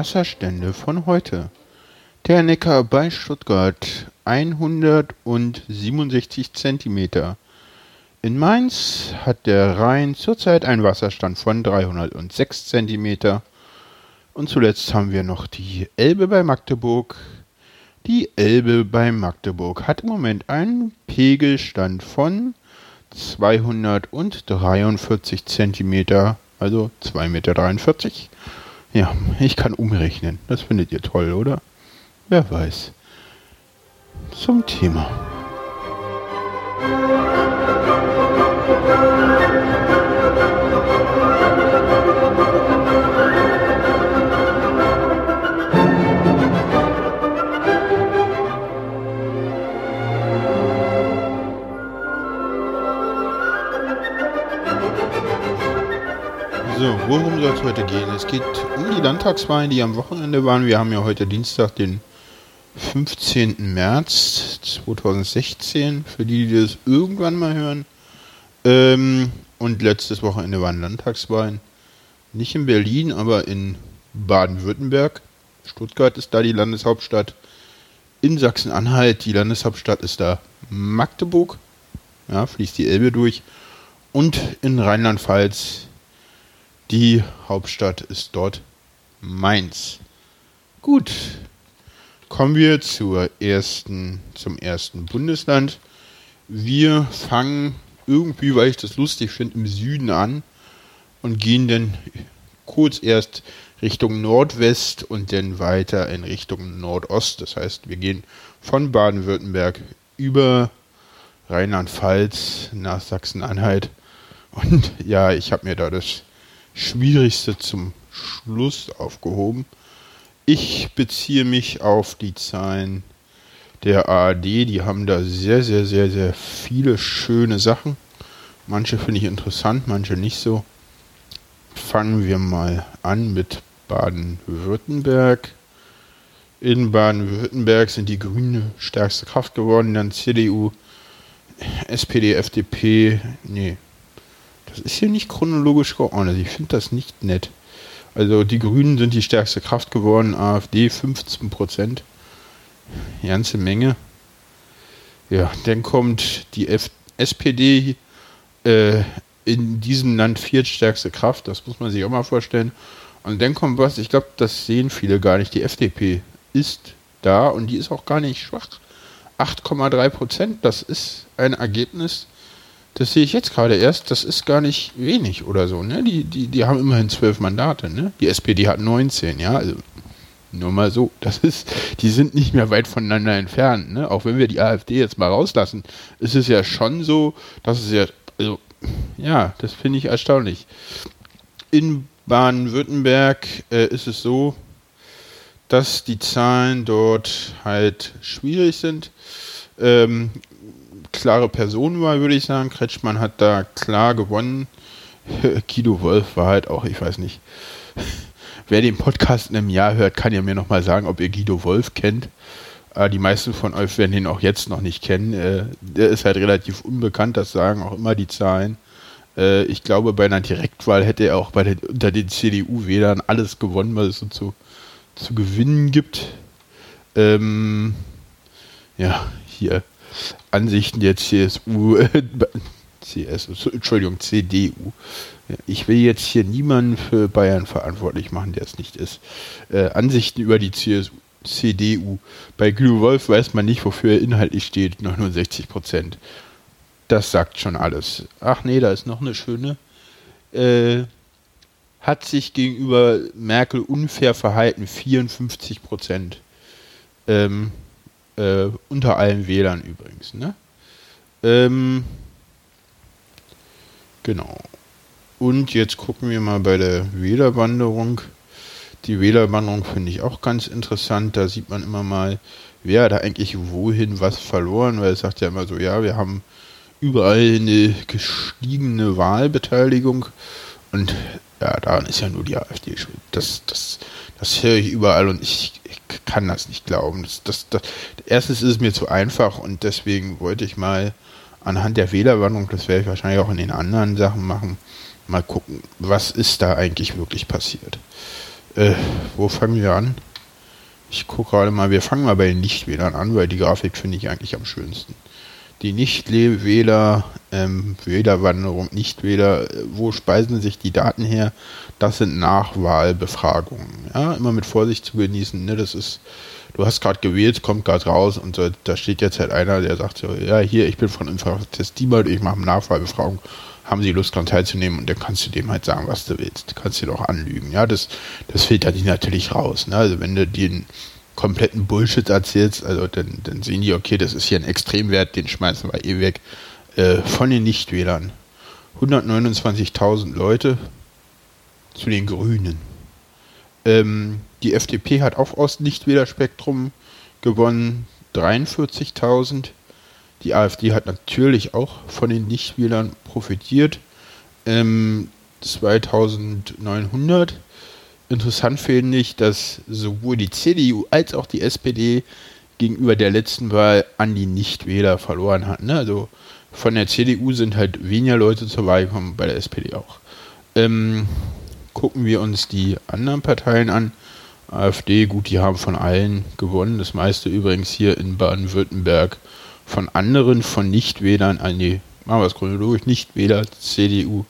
Wasserstände von heute. Der Neckar bei Stuttgart 167 Zentimeter. In Mainz hat der Rhein zurzeit einen Wasserstand von 306 Zentimeter. Und zuletzt haben wir noch die Elbe bei Magdeburg. Die Elbe bei Magdeburg hat im Moment einen Pegelstand von 243 Zentimeter, also 2,43 Meter. Ja, ich kann umrechnen. Das findet ihr toll, oder? Wer weiß. Zum Thema. So, worum soll es heute gehen? Es geht um die Landtagswahlen, die am Wochenende waren. Wir haben ja heute Dienstag, den 15. März 2016, für die, die das irgendwann mal hören. Ähm, und letztes Wochenende waren Landtagswahlen. Nicht in Berlin, aber in Baden-Württemberg. Stuttgart ist da die Landeshauptstadt. In Sachsen-Anhalt, die Landeshauptstadt ist da Magdeburg. Ja, fließt die Elbe durch. Und in Rheinland-Pfalz die Hauptstadt ist dort Mainz. Gut, kommen wir zur ersten, zum ersten Bundesland. Wir fangen irgendwie, weil ich das lustig finde, im Süden an und gehen dann kurz erst Richtung Nordwest und dann weiter in Richtung Nordost. Das heißt, wir gehen von Baden-Württemberg über Rheinland-Pfalz nach Sachsen-Anhalt. Und ja, ich habe mir da das Schwierigste zum Schluss aufgehoben. Ich beziehe mich auf die Zahlen der ARD. Die haben da sehr, sehr, sehr, sehr viele schöne Sachen. Manche finde ich interessant, manche nicht so. Fangen wir mal an mit Baden-Württemberg. In Baden-Württemberg sind die Grüne stärkste Kraft geworden, dann CDU, SPD, FDP, nee, das ist hier nicht chronologisch geordnet. Ich finde das nicht nett. Also die Grünen sind die stärkste Kraft geworden, AfD 15 Prozent. Ganze Menge. Ja, dann kommt die F SPD äh, in diesem Land viertstärkste Kraft, das muss man sich auch mal vorstellen. Und dann kommt was, ich glaube, das sehen viele gar nicht. Die FDP ist da und die ist auch gar nicht schwach. 8,3 Prozent, das ist ein Ergebnis, das sehe ich jetzt gerade erst, das ist gar nicht wenig oder so, ne? Die, die, die haben immerhin zwölf Mandate, ne? Die SPD hat 19, ja, also nur mal so. Das ist, die sind nicht mehr weit voneinander entfernt, ne? Auch wenn wir die AfD jetzt mal rauslassen, ist es ja schon so, dass es ja, also, ja, das finde ich erstaunlich. In Baden-Württemberg äh, ist es so, dass die Zahlen dort halt schwierig sind. Ähm, klare Personenwahl, würde ich sagen. Kretschmann hat da klar gewonnen. Guido Wolf war halt auch, ich weiß nicht. Wer den Podcast in einem Jahr hört, kann ja mir nochmal sagen, ob ihr Guido Wolf kennt. Äh, die meisten von euch werden ihn auch jetzt noch nicht kennen. Äh, der ist halt relativ unbekannt, das sagen auch immer die Zahlen. Äh, ich glaube, bei einer Direktwahl hätte er auch bei den, unter den CDU-Wählern alles gewonnen, was es so zu, zu gewinnen gibt. Ähm, ja, hier Ansichten der CSU, äh, CSU, Entschuldigung, CDU. Ich will jetzt hier niemanden für Bayern verantwortlich machen, der es nicht ist. Äh, Ansichten über die CSU, CDU. Bei Glue Wolf weiß man nicht, wofür er inhaltlich steht, 69 Prozent. Das sagt schon alles. Ach nee, da ist noch eine schöne. Äh, hat sich gegenüber Merkel unfair verhalten, 54 Prozent. Ähm, äh, unter allen Wählern übrigens. Ne? Ähm, genau. Und jetzt gucken wir mal bei der Wählerwanderung. Die Wählerwanderung finde ich auch ganz interessant. Da sieht man immer mal, wer da eigentlich wohin was verloren, weil es sagt ja immer so, ja, wir haben überall eine gestiegene Wahlbeteiligung und ja, daran ist ja nur die AfD schuld. Das, das, das höre ich überall und ich, ich kann das nicht glauben. Das, das, das, erstens ist es mir zu einfach und deswegen wollte ich mal anhand der Wählerwanderung, das werde ich wahrscheinlich auch in den anderen Sachen machen, mal gucken, was ist da eigentlich wirklich passiert. Äh, wo fangen wir an? Ich gucke gerade mal, wir fangen mal bei den Nichtwählern an, weil die Grafik finde ich eigentlich am schönsten. Die Nichtwähler, ähm, Wählerwanderung, Nichtwähler, äh, wo speisen sich die Daten her? Das sind Nachwahlbefragungen. Ja, immer mit Vorsicht zu genießen. Ne? Das ist, du hast gerade gewählt, kommt gerade raus und so, da steht jetzt halt einer, der sagt so, ja, hier, ich bin von Infratest Diebert, ich mache eine Nachwahlbefragung haben sie Lust daran teilzunehmen und dann kannst du dem halt sagen, was du willst. Du kannst dir doch anlügen. Ja, das, das filtert die natürlich raus. Ne? Also wenn du den kompletten Bullshit erzählst, also dann, dann sehen die, okay, das ist hier ein Extremwert, den schmeißen wir eh weg. Äh, von den Nichtwählern. 129.000 Leute zu den Grünen. Ähm, die FDP hat auch aus Nichtwählerspektrum gewonnen, 43.000. Die AfD hat natürlich auch von den Nichtwählern profitiert. Ähm, 2900. Interessant finde ich, dass sowohl die CDU als auch die SPD gegenüber der letzten Wahl an die Nichtwähler verloren hatten. Ne? Also von der CDU sind halt weniger Leute zur Wahl gekommen, bei der SPD auch. Ähm, gucken wir uns die anderen Parteien an. AfD, gut, die haben von allen gewonnen. Das meiste übrigens hier in Baden-Württemberg von anderen, von Nichtwählern, ah, nee, machen wir es chronologisch, Nichtwähler, CDU,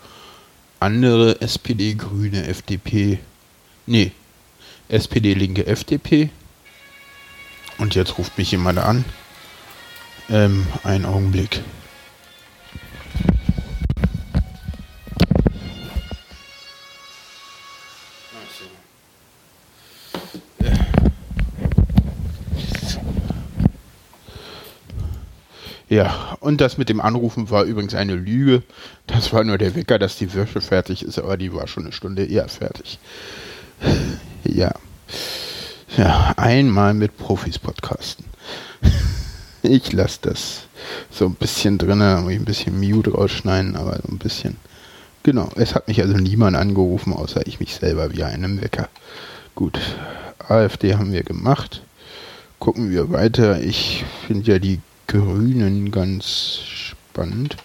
andere, SPD, Grüne, FDP, nee, SPD, Linke, FDP. Und jetzt ruft mich jemand an. Ähm, einen Augenblick. Ja, und das mit dem Anrufen war übrigens eine Lüge. Das war nur der Wecker, dass die Wäsche fertig ist, aber die war schon eine Stunde eher fertig. Ja. Ja, einmal mit Profis podcasten. Ich lasse das so ein bisschen drin, muss ich ein bisschen Mute rausschneiden, aber so ein bisschen. Genau, es hat mich also niemand angerufen, außer ich mich selber wie einem Wecker. Gut, AfD haben wir gemacht. Gucken wir weiter. Ich finde ja die Grünen ganz spannend.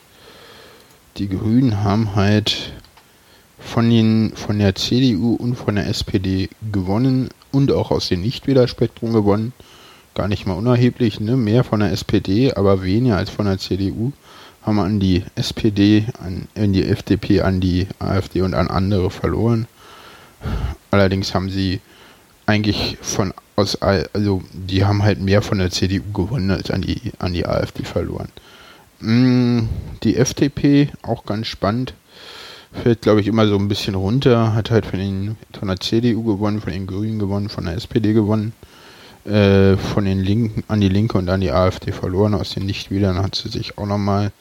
Die Grünen haben halt von, den, von der CDU und von der SPD gewonnen und auch aus dem Nichtwählerspektrum gewonnen. Gar nicht mal unerheblich, ne? mehr von der SPD, aber weniger als von der CDU. Haben an die SPD, an, an die FDP, an die AfD und an andere verloren. Allerdings haben sie eigentlich von aus, also die haben halt mehr von der CDU gewonnen als an die, an die AfD verloren. Mm, die FDP, auch ganz spannend, fällt glaube ich immer so ein bisschen runter, hat halt von, den, von der CDU gewonnen, von den Grünen gewonnen, von der SPD gewonnen, äh, von den Linken an die Linke und an die AfD verloren. Aus den Nichtwählern hat sie sich auch nochmal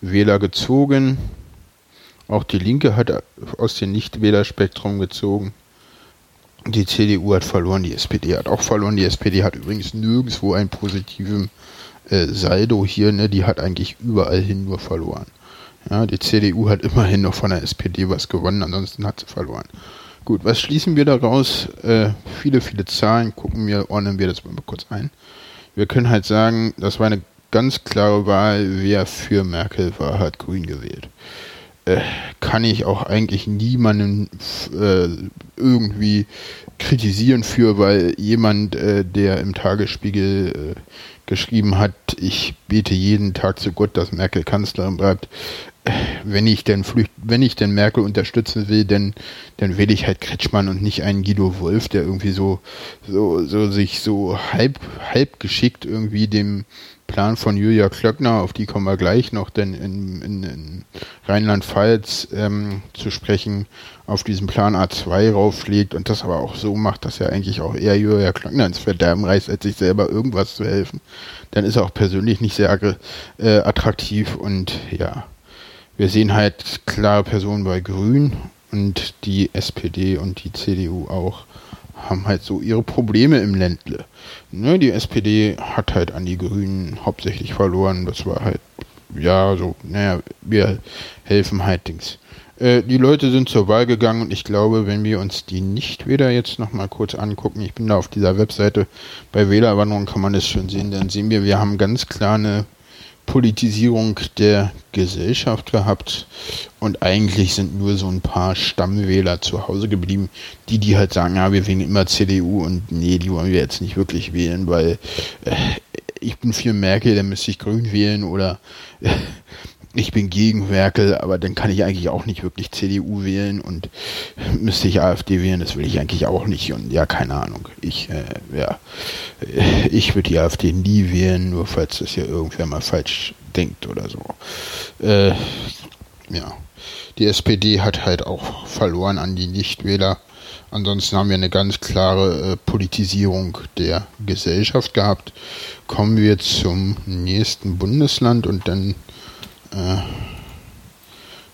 Wähler gezogen. Auch die Linke hat aus dem Nichtwählerspektrum gezogen. Die CDU hat verloren, die SPD hat auch verloren. Die SPD hat übrigens nirgendwo einen positiven äh, Saldo hier. Ne? Die hat eigentlich überall hin nur verloren. Ja, die CDU hat immerhin noch von der SPD was gewonnen, ansonsten hat sie verloren. Gut, was schließen wir daraus? Äh, viele, viele Zahlen. Gucken wir, ordnen wir das mal kurz ein. Wir können halt sagen, das war eine ganz klare Wahl. Wer für Merkel war, hat Grün gewählt. Äh, kann ich auch eigentlich niemanden äh, irgendwie kritisieren für, weil jemand, äh, der im Tagesspiegel äh, geschrieben hat, ich bete jeden Tag zu Gott, dass Merkel Kanzlerin bleibt. Wenn ich denn flücht, wenn ich denn Merkel unterstützen will, dann, dann wähle ich halt Kretschmann und nicht einen Guido Wolf, der irgendwie so, so, so sich so halb, halb geschickt irgendwie dem, Plan von Julia Klöckner, auf die kommen wir gleich noch, denn in, in, in Rheinland-Pfalz ähm, zu sprechen, auf diesen Plan A2 rauflegt und das aber auch so macht, dass er eigentlich auch eher Julia Klöckner ins Verderben reißt, als sich selber irgendwas zu helfen, dann ist er auch persönlich nicht sehr äh, attraktiv und ja, wir sehen halt klare Personen bei Grün und die SPD und die CDU auch haben halt so ihre Probleme im Ländle. Ne, die SPD hat halt an die Grünen hauptsächlich verloren. Das war halt, ja, so, naja, wir helfen halt Dings. Äh, die Leute sind zur Wahl gegangen und ich glaube, wenn wir uns die Nichtwähler jetzt nochmal kurz angucken, ich bin da auf dieser Webseite, bei Wählerwanderung kann man das schon sehen, dann sehen wir, wir haben ganz klar eine Politisierung der Gesellschaft gehabt. Und eigentlich sind nur so ein paar Stammwähler zu Hause geblieben, die die halt sagen, ja, wir wählen immer CDU und nee, die wollen wir jetzt nicht wirklich wählen, weil äh, ich bin für Merkel, dann müsste ich Grün wählen oder äh, ich bin gegen Merkel, aber dann kann ich eigentlich auch nicht wirklich CDU wählen und müsste ich AfD wählen, das will ich eigentlich auch nicht und ja, keine Ahnung. Ich, äh, ja, äh, ich würde die AfD nie wählen, nur falls das ja irgendwer mal falsch denkt oder so. Äh, ja, die SPD hat halt auch verloren an die Nichtwähler. Ansonsten haben wir eine ganz klare äh, Politisierung der Gesellschaft gehabt. Kommen wir zum nächsten Bundesland und dann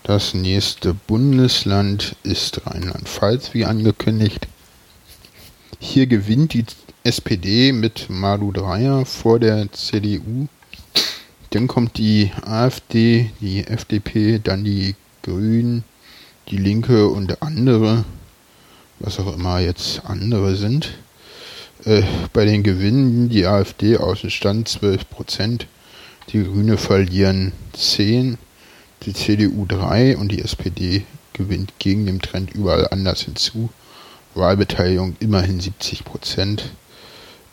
das nächste Bundesland ist Rheinland-Pfalz, wie angekündigt. Hier gewinnt die SPD mit Malu Dreyer vor der CDU. Dann kommt die AfD, die FDP, dann die Grünen, die Linke und andere, was auch immer jetzt andere sind. Äh, bei den Gewinnen die AfD Außenstand 12 Prozent. Die Grüne verlieren 10, die CDU 3 und die SPD gewinnt gegen den Trend überall anders hinzu. Wahlbeteiligung immerhin 70 Prozent.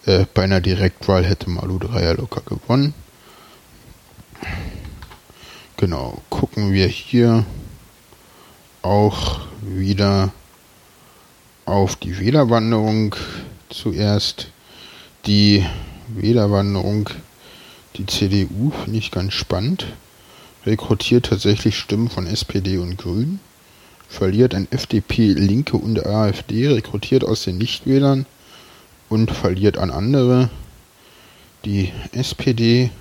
Äh, bei einer Direktwahl hätte Malu Dreyer locker gewonnen. Genau, gucken wir hier auch wieder auf die Wählerwanderung zuerst. Die Wählerwanderung die CDU finde ich ganz spannend. Rekrutiert tatsächlich Stimmen von SPD und Grünen. Verliert an FDP, Linke und AfD. Rekrutiert aus den Nichtwählern und verliert an andere. Die SPD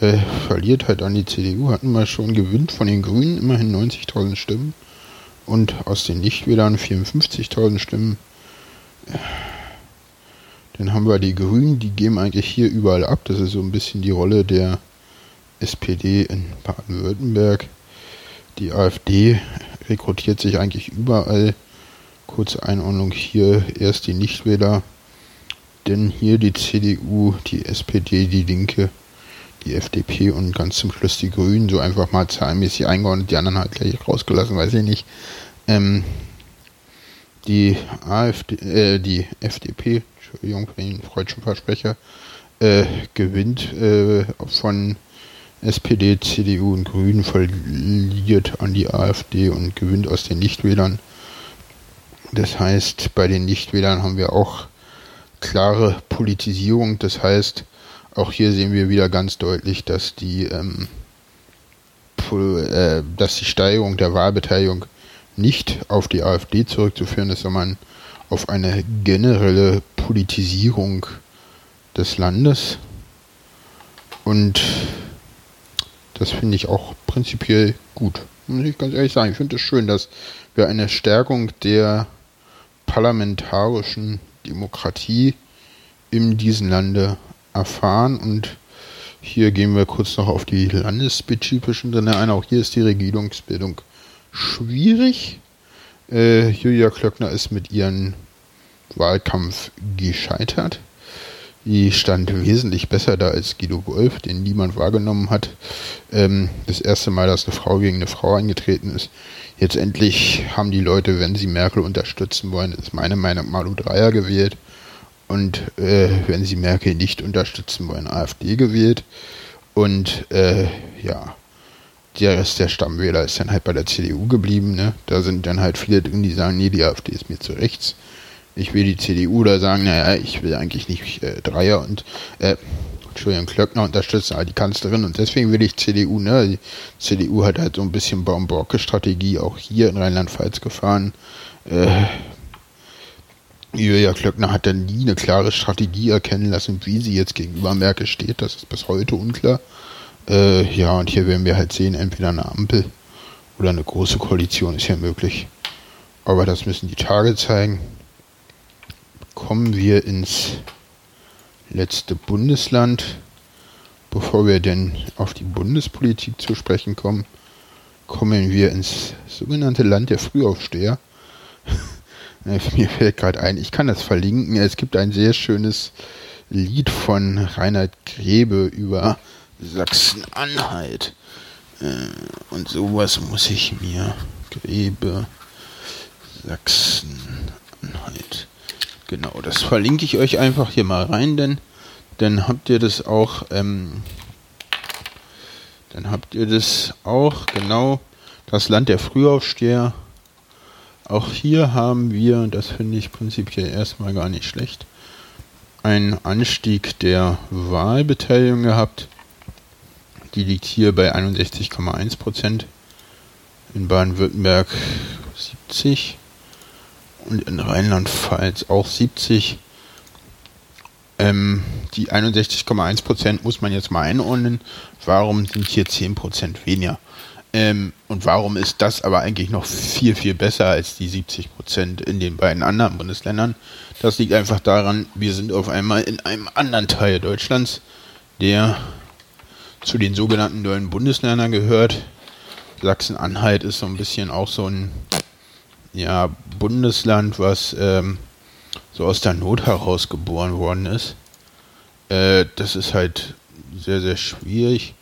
äh, verliert halt an die CDU, hatten wir schon, gewinnt von den Grünen immerhin 90.000 Stimmen und aus den Nichtwählern 54.000 Stimmen. Dann haben wir die Grünen, die geben eigentlich hier überall ab. Das ist so ein bisschen die Rolle der SPD in Baden-Württemberg. Die AfD rekrutiert sich eigentlich überall. Kurze Einordnung hier, erst die Nichtwähler, dann hier die CDU, die SPD, die Linke, die FDP und ganz zum Schluss die Grünen, so einfach mal zahlenmäßig eingeordnet, die anderen halt gleich rausgelassen, weiß ich nicht. Ähm, die AfD, äh, die FDP, Entschuldigung für den freudschen Versprecher, äh, gewinnt äh, von SPD, CDU und Grünen, verliert an die AfD und gewinnt aus den Nichtwählern. Das heißt, bei den Nichtwählern haben wir auch klare Politisierung. Das heißt, auch hier sehen wir wieder ganz deutlich, dass die, ähm, äh, dass die Steigerung der Wahlbeteiligung nicht auf die AfD zurückzuführen ist, sondern auf eine generelle Politisierung des Landes. Und das finde ich auch prinzipiell gut. Muss ich ganz ehrlich sagen. Ich finde es schön, dass wir eine Stärkung der parlamentarischen Demokratie in diesem Lande erfahren. Und hier gehen wir kurz noch auf die landesspezifischen Dinge ein. Auch hier ist die Regierungsbildung schwierig. Äh, Julia Klöckner ist mit ihrem Wahlkampf gescheitert. Die stand wesentlich besser da als Guido Wolf, den niemand wahrgenommen hat. Ähm, das erste Mal, dass eine Frau gegen eine Frau eingetreten ist. Jetzt endlich haben die Leute, wenn sie Merkel unterstützen wollen, ist meine Meinung Malu Dreier gewählt. Und äh, wenn sie Merkel nicht unterstützen wollen, AfD gewählt. Und äh, ja, der Rest der Stammwähler ist dann halt bei der CDU geblieben. Ne? Da sind dann halt viele drin, die sagen, nee, die AfD ist mir zu rechts. Ich will die CDU da sagen, naja, ich will eigentlich nicht äh, Dreier und äh, Entschuldigung, Klöckner unterstützen, aber die Kanzlerin und deswegen will ich CDU, ne? Die CDU hat halt so ein bisschen Baumborke-Strategie auch hier in Rheinland-Pfalz gefahren. Äh, Julia Klöckner hat dann nie eine klare Strategie erkennen lassen, wie sie jetzt gegenüber Merkel steht. Das ist bis heute unklar. Äh, ja, und hier werden wir halt sehen, entweder eine Ampel oder eine große Koalition ist ja möglich. Aber das müssen die Tage zeigen. Kommen wir ins letzte Bundesland. Bevor wir denn auf die Bundespolitik zu sprechen kommen, kommen wir ins sogenannte Land der Frühaufsteher. Mir fällt gerade ein, ich kann das verlinken. Es gibt ein sehr schönes Lied von Reinhard Grebe über Sachsen-Anhalt. Äh, und sowas muss ich mir. Grebe Sachsen-Anhalt. Genau, das verlinke ich euch einfach hier mal rein, denn dann habt ihr das auch, ähm, dann habt ihr das auch, genau, das Land der Frühaufsteher. Auch hier haben wir, das finde ich prinzipiell erstmal gar nicht schlecht, einen Anstieg der Wahlbeteiligung gehabt. Die liegt hier bei 61,1 Prozent. In Baden-Württemberg 70 und in Rheinland-Pfalz auch 70. Ähm, die 61,1 Prozent muss man jetzt mal einordnen. Warum sind hier 10 Prozent weniger? Ähm, und warum ist das aber eigentlich noch viel, viel besser als die 70 Prozent in den beiden anderen Bundesländern? Das liegt einfach daran, wir sind auf einmal in einem anderen Teil Deutschlands, der zu den sogenannten neuen Bundesländern gehört. Sachsen-Anhalt ist so ein bisschen auch so ein ja, Bundesland, was ähm, so aus der Not heraus geboren worden ist. Äh, das ist halt sehr, sehr schwierig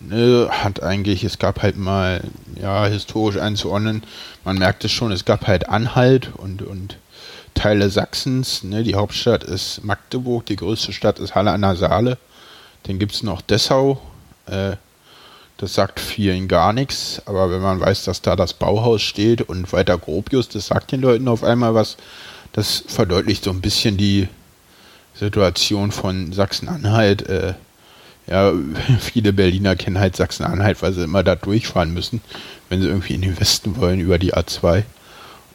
ne, hat eigentlich, es gab halt mal, ja, historisch einzuordnen, man merkt es schon, es gab halt Anhalt und, und Teile Sachsens, ne, die Hauptstadt ist Magdeburg, die größte Stadt ist Halle an der Saale, dann gibt es noch Dessau, äh, das sagt vielen gar nichts, aber wenn man weiß, dass da das Bauhaus steht und weiter Gropius, das sagt den Leuten auf einmal was, das verdeutlicht so ein bisschen die Situation von Sachsen-Anhalt, äh, ja, viele Berliner kennen halt Sachsen-Anhalt, weil sie immer da durchfahren müssen, wenn sie irgendwie in den Westen wollen über die A2.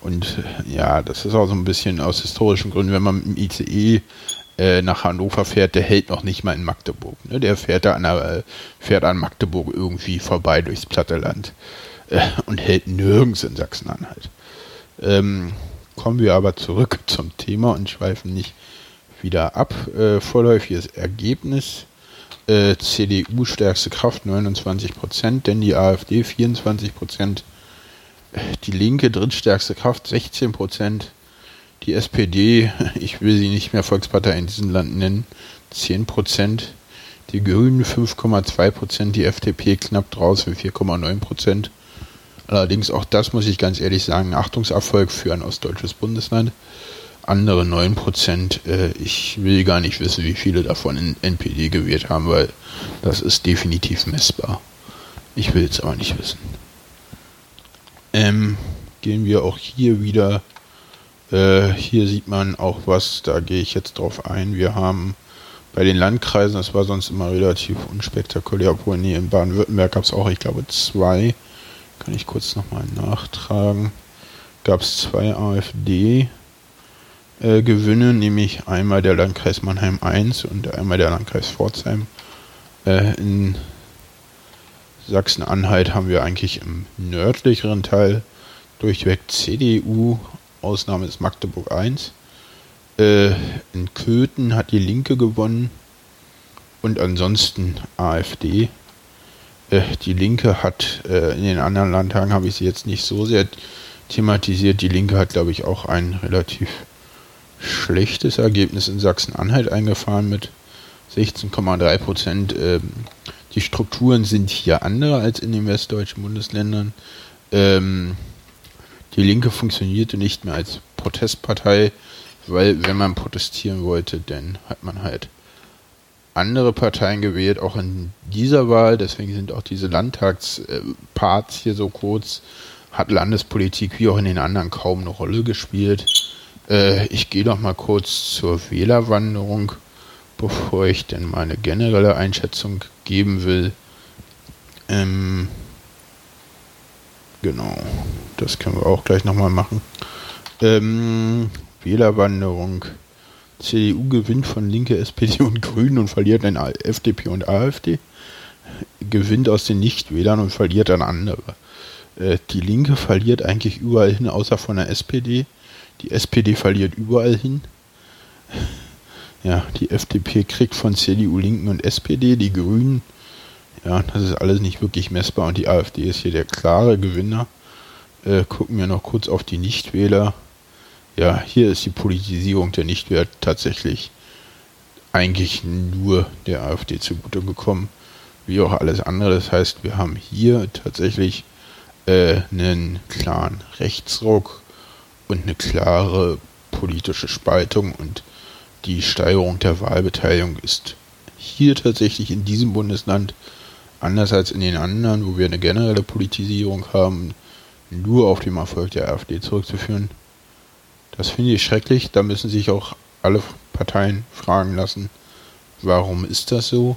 Und äh, ja, das ist auch so ein bisschen aus historischen Gründen, wenn man dem ICE äh, nach Hannover fährt, der hält noch nicht mal in Magdeburg. Ne? Der fährt da an, der, äh, fährt an Magdeburg irgendwie vorbei durchs platte Land äh, und hält nirgends in Sachsen-Anhalt. Ähm, kommen wir aber zurück zum Thema und schweifen nicht wieder ab. Äh, vorläufiges Ergebnis äh, CDU stärkste Kraft 29 Prozent, denn die AfD 24 Prozent, die Linke drittstärkste Kraft 16 Prozent, die SPD, ich will sie nicht mehr Volkspartei in diesem Land nennen, 10 Prozent, die Grünen 5,2 Prozent, die FDP knapp draußen 4,9 Prozent. Allerdings auch das muss ich ganz ehrlich sagen, ein Achtungserfolg für ein ostdeutsches Bundesland andere 9%, äh, ich will gar nicht wissen, wie viele davon in NPD gewählt haben, weil das ist definitiv messbar. Ich will es aber nicht wissen. Ähm, gehen wir auch hier wieder. Äh, hier sieht man auch was, da gehe ich jetzt drauf ein. Wir haben bei den Landkreisen, das war sonst immer relativ unspektakulär, obwohl nee, in Baden-Württemberg gab es auch, ich glaube, zwei. Kann ich kurz nochmal nachtragen. Gab es zwei AfD äh, nämlich einmal der Landkreis Mannheim 1 und einmal der Landkreis Pforzheim. Äh, in Sachsen-Anhalt haben wir eigentlich im nördlicheren Teil durchweg CDU, Ausnahme ist Magdeburg 1. Äh, in Köthen hat die Linke gewonnen und ansonsten AfD. Äh, die Linke hat äh, in den anderen Landtagen habe ich sie jetzt nicht so sehr thematisiert. Die Linke hat, glaube ich, auch einen relativ schlechtes Ergebnis in Sachsen-Anhalt eingefahren mit 16,3 Prozent. Ähm, die Strukturen sind hier andere als in den westdeutschen Bundesländern. Ähm, die Linke funktionierte nicht mehr als Protestpartei, weil wenn man protestieren wollte, dann hat man halt andere Parteien gewählt, auch in dieser Wahl. Deswegen sind auch diese Landtagsparts hier so kurz. Hat Landespolitik wie auch in den anderen kaum eine Rolle gespielt. Äh, ich gehe noch mal kurz zur Wählerwanderung, bevor ich denn meine generelle Einschätzung geben will. Ähm, genau, das können wir auch gleich nochmal machen. Ähm, Wählerwanderung. CDU gewinnt von Linke, SPD und Grünen und verliert an FDP und AfD. Gewinnt aus den Nichtwählern und verliert an andere. Äh, die Linke verliert eigentlich überall hin, außer von der SPD. Die SPD verliert überall hin. Ja, die FDP kriegt von CDU, Linken und SPD die Grünen. Ja, das ist alles nicht wirklich messbar und die AfD ist hier der klare Gewinner. Äh, gucken wir noch kurz auf die Nichtwähler. Ja, hier ist die Politisierung der Nichtwähler tatsächlich eigentlich nur der AfD zugute gekommen. wie auch alles andere. Das heißt, wir haben hier tatsächlich äh, einen klaren Rechtsruck und eine klare politische Spaltung und die Steigerung der Wahlbeteiligung ist hier tatsächlich in diesem Bundesland anders als in den anderen, wo wir eine generelle Politisierung haben, nur auf den Erfolg der AfD zurückzuführen. Das finde ich schrecklich. Da müssen sich auch alle Parteien fragen lassen, warum ist das so?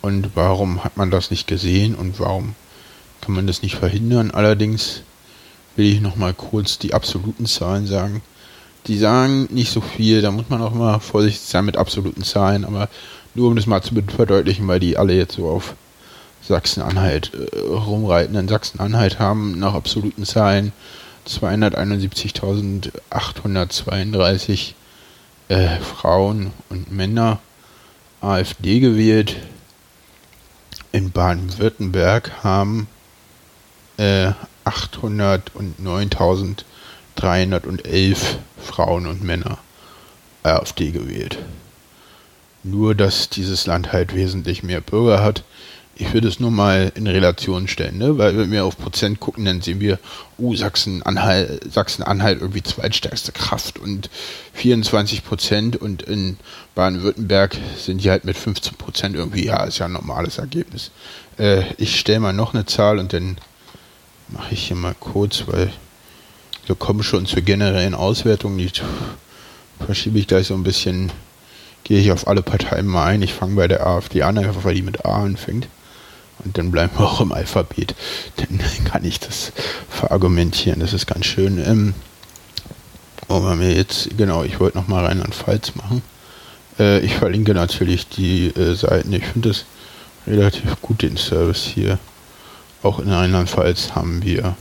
Und warum hat man das nicht gesehen und warum kann man das nicht verhindern? Allerdings will ich nochmal kurz die absoluten Zahlen sagen. Die sagen nicht so viel, da muss man auch mal vorsichtig sein mit absoluten Zahlen, aber nur um das mal zu verdeutlichen, weil die alle jetzt so auf Sachsen-Anhalt äh, rumreiten. In Sachsen-Anhalt haben nach absoluten Zahlen 271.832 äh, Frauen und Männer AfD gewählt. In Baden-Württemberg haben äh, 809.311 Frauen und Männer AfD gewählt. Nur, dass dieses Land halt wesentlich mehr Bürger hat. Ich würde es nur mal in Relation stellen, ne? weil wenn wir auf Prozent gucken, dann sehen wir, oh, Sachsen-Anhalt Sachsen irgendwie zweitstärkste Kraft und 24 Prozent und in Baden-Württemberg sind die halt mit 15 Prozent irgendwie, ja, ist ja ein normales Ergebnis. Äh, ich stelle mal noch eine Zahl und dann mache ich hier mal kurz, weil wir kommen schon zur generellen Auswertung, die verschiebe ich gleich so ein bisschen, gehe ich auf alle Parteien mal ein. Ich fange bei der AfD an, einfach weil die mit A anfängt. Und dann bleiben wir auch im Alphabet. Dann kann ich das verargumentieren. Das ist ganz schön. Ähm, wollen wir jetzt, genau, ich wollte nochmal Rheinland-Pfalz machen. Äh, ich verlinke natürlich die äh, Seiten. Ich finde es relativ gut, den Service hier. Auch in Rheinland-Pfalz haben wir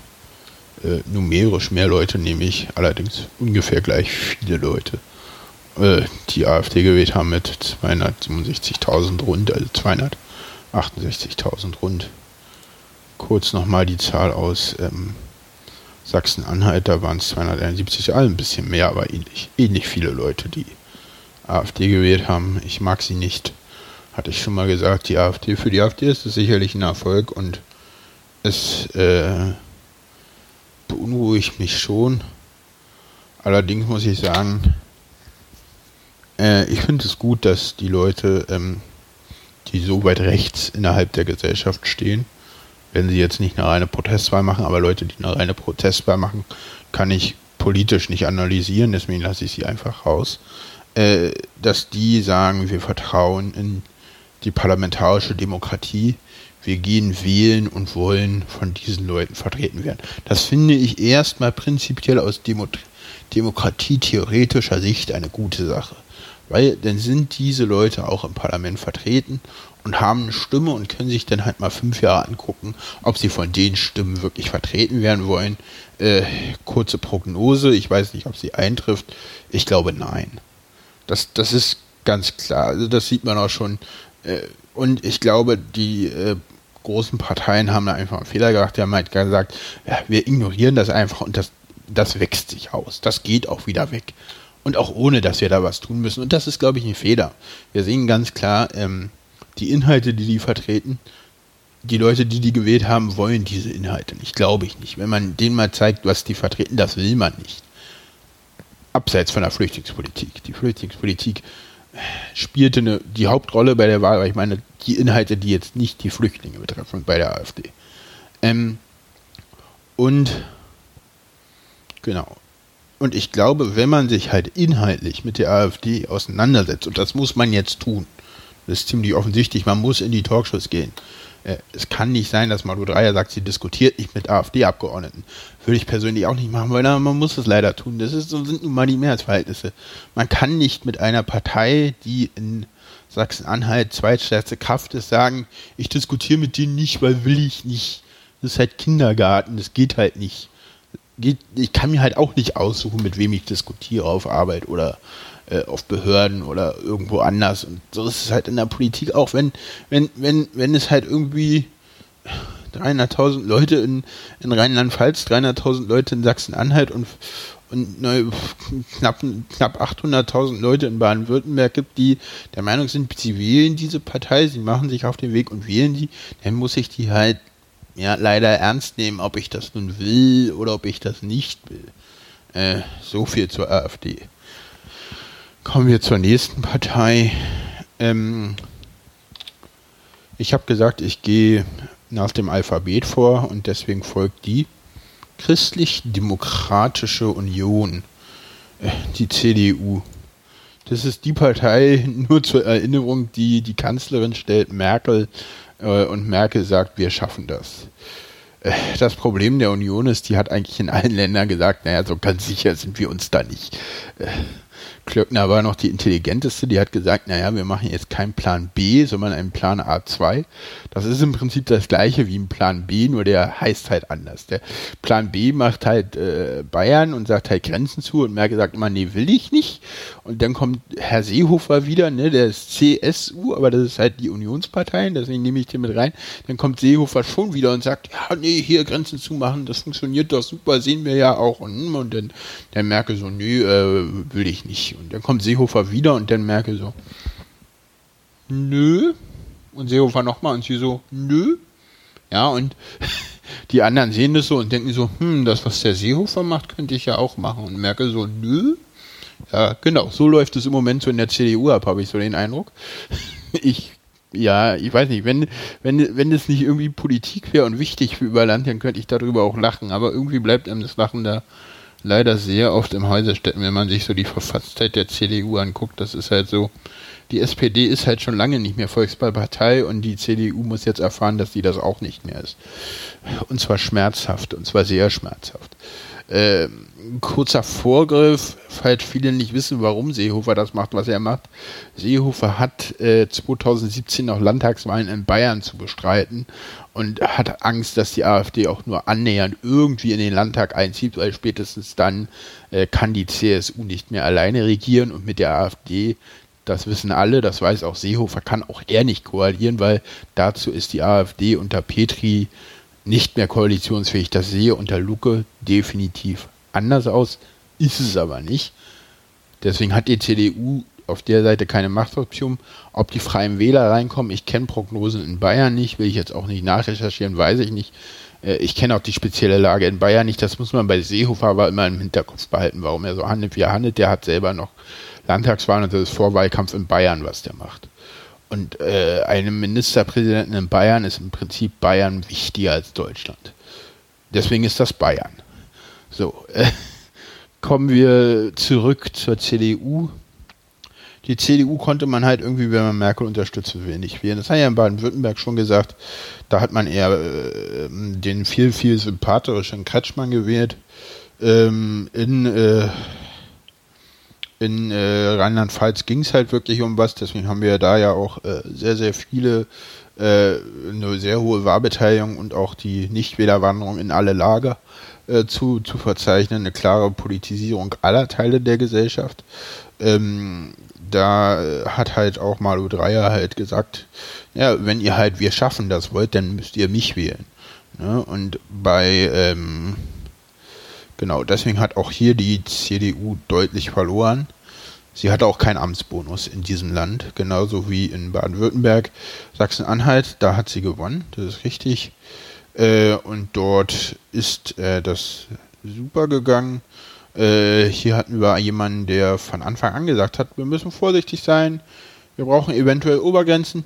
äh, numerisch mehr Leute, nämlich allerdings ungefähr gleich viele Leute, äh, die AfD gewählt haben mit 267.000 rund, also 268.000 rund. Kurz nochmal die Zahl aus ähm, Sachsen-Anhalt, da waren es 271, also ein bisschen mehr, aber ähnlich, ähnlich viele Leute, die AfD gewählt haben. Ich mag sie nicht. Hatte ich schon mal gesagt, die AfD, für die AfD ist es sicherlich ein Erfolg und es äh, beunruhigt mich schon. Allerdings muss ich sagen, äh, ich finde es gut, dass die Leute, ähm, die so weit rechts innerhalb der Gesellschaft stehen, wenn sie jetzt nicht eine reine Protestwahl machen, aber Leute, die eine reine Protestwahl machen, kann ich politisch nicht analysieren, deswegen lasse ich sie einfach raus, äh, dass die sagen, wir vertrauen in die parlamentarische Demokratie, wir gehen wählen und wollen von diesen Leuten vertreten werden. Das finde ich erstmal prinzipiell aus Demo demokratietheoretischer Sicht eine gute Sache. Weil dann sind diese Leute auch im Parlament vertreten und haben eine Stimme und können sich dann halt mal fünf Jahre angucken, ob sie von den Stimmen wirklich vertreten werden wollen. Äh, kurze Prognose, ich weiß nicht, ob sie eintrifft. Ich glaube nein. Das, das ist ganz klar. Also das sieht man auch schon. Äh, und ich glaube, die äh, großen Parteien haben da einfach einen Fehler gemacht. Die haben halt gesagt, ja, wir ignorieren das einfach und das, das wächst sich aus. Das geht auch wieder weg. Und auch ohne, dass wir da was tun müssen. Und das ist, glaube ich, ein Fehler. Wir sehen ganz klar, ähm, die Inhalte, die die vertreten, die Leute, die die gewählt haben, wollen diese Inhalte nicht. Glaube ich nicht. Wenn man denen mal zeigt, was die vertreten, das will man nicht. Abseits von der Flüchtlingspolitik. Die Flüchtlingspolitik spielte eine, die Hauptrolle bei der Wahl, weil ich meine, die Inhalte, die jetzt nicht die Flüchtlinge betreffen, bei der AfD. Ähm, und genau. Und ich glaube, wenn man sich halt inhaltlich mit der AfD auseinandersetzt, und das muss man jetzt tun, das ist ziemlich offensichtlich, man muss in die Talkshows gehen. Äh, es kann nicht sein, dass Malu Dreyer sagt, sie diskutiert nicht mit AfD-Abgeordneten. Würde ich persönlich auch nicht machen, weil man muss es leider tun. Das ist, sind nun mal die Mehrheitsverhältnisse. Man kann nicht mit einer Partei, die in Sachsen-Anhalt zweitstärkste Kraft ist, sagen, ich diskutiere mit denen nicht, weil will ich nicht. Das ist halt Kindergarten, das geht halt nicht. Geht, ich kann mir halt auch nicht aussuchen, mit wem ich diskutiere auf Arbeit oder äh, auf Behörden oder irgendwo anders. Und so ist es halt in der Politik auch, wenn, wenn, wenn, wenn es halt irgendwie 300.000 Leute in, in Rheinland-Pfalz, 300.000 Leute in Sachsen-Anhalt und, und ne, knapp, knapp 800.000 Leute in Baden-Württemberg gibt, die der Meinung sind, sie wählen diese Partei, sie machen sich auf den Weg und wählen die, dann muss ich die halt ja leider ernst nehmen, ob ich das nun will oder ob ich das nicht will. Äh, so viel zur AfD. Kommen wir zur nächsten Partei. Ähm, ich habe gesagt, ich gehe nach dem Alphabet vor und deswegen folgt die Christlich-Demokratische Union, äh, die CDU. Das ist die Partei, nur zur Erinnerung, die die Kanzlerin stellt, Merkel, und Merkel sagt, wir schaffen das. Äh, das Problem der Union ist, die hat eigentlich in allen Ländern gesagt, naja, so ganz sicher sind wir uns da nicht. Klöckner war noch die intelligenteste, die hat gesagt, naja, wir machen jetzt keinen Plan B, sondern einen Plan A2. Das ist im Prinzip das gleiche wie ein Plan B, nur der heißt halt anders. Der Plan B macht halt äh, Bayern und sagt halt Grenzen zu und Merkel sagt immer, nee, will ich nicht. Und dann kommt Herr Seehofer wieder, ne, der ist CSU, aber das ist halt die Unionspartei, deswegen nehme ich den mit rein. Dann kommt Seehofer schon wieder und sagt, ja, nee, hier Grenzen zu machen, das funktioniert doch super, sehen wir ja auch. Und, und dann der Merkel so, nee, äh, will ich nicht. Und dann kommt Seehofer wieder und dann merke so, nö. Und Seehofer nochmal und sie so, nö. Ja, und die anderen sehen das so und denken so, hm, das, was der Seehofer macht, könnte ich ja auch machen. Und merke so, nö. Ja, genau, so läuft es im Moment so in der CDU ab, habe ich so den Eindruck. Ich, ja, ich weiß nicht, wenn, wenn, wenn das nicht irgendwie Politik wäre und wichtig für Überland, dann könnte ich darüber auch lachen, aber irgendwie bleibt einem das Lachen da leider sehr oft im Häuserstädten, wenn man sich so die Verfasstheit der CDU anguckt. Das ist halt so, die SPD ist halt schon lange nicht mehr Volkspartei und die CDU muss jetzt erfahren, dass sie das auch nicht mehr ist. Und zwar schmerzhaft, und zwar sehr schmerzhaft. Äh, kurzer Vorgriff, falls viele nicht wissen, warum Seehofer das macht, was er macht. Seehofer hat äh, 2017 noch Landtagswahlen in Bayern zu bestreiten und hat Angst, dass die AfD auch nur annähernd irgendwie in den Landtag einzieht, weil spätestens dann äh, kann die CSU nicht mehr alleine regieren und mit der AfD das wissen alle, das weiß auch Seehofer, kann auch er nicht koalieren, weil dazu ist die AfD unter Petri nicht mehr koalitionsfähig. Das sehe unter Luke definitiv anders aus, ist es aber nicht. Deswegen hat die CDU auf der Seite keine Machtoption. Ob die Freien Wähler reinkommen, ich kenne Prognosen in Bayern nicht, will ich jetzt auch nicht nachrecherchieren, weiß ich nicht. Äh, ich kenne auch die spezielle Lage in Bayern nicht. Das muss man bei Seehofer aber immer im Hinterkopf behalten, warum er so handelt, wie er handelt. Der hat selber noch Landtagswahlen und das ist Vorwahlkampf in Bayern, was der macht. Und äh, einem Ministerpräsidenten in Bayern ist im Prinzip Bayern wichtiger als Deutschland. Deswegen ist das Bayern. So, äh, kommen wir zurück zur CDU. Die CDU konnte man halt irgendwie, wenn man Merkel unterstützen will, nicht wählen. Das hat ja in Baden-Württemberg schon gesagt. Da hat man eher äh, den viel, viel sympathischen Kretschmann gewählt. Ähm, in äh, in äh, Rheinland-Pfalz ging es halt wirklich um was, deswegen haben wir da ja auch äh, sehr, sehr viele, äh, eine sehr hohe Wahlbeteiligung und auch die Nichtwählerwanderung in alle Lager äh, zu, zu verzeichnen, eine klare Politisierung aller Teile der Gesellschaft. Ähm, da hat halt auch Malu Dreyer halt gesagt, ja, wenn ihr halt wir schaffen das wollt, dann müsst ihr mich wählen. Ne? Und bei ähm, Genau, deswegen hat auch hier die CDU deutlich verloren. Sie hat auch keinen Amtsbonus in diesem Land, genauso wie in Baden-Württemberg, Sachsen-Anhalt, da hat sie gewonnen, das ist richtig. Äh, und dort ist äh, das super gegangen. Äh, hier hatten wir jemanden, der von Anfang an gesagt hat, wir müssen vorsichtig sein, wir brauchen eventuell Obergrenzen.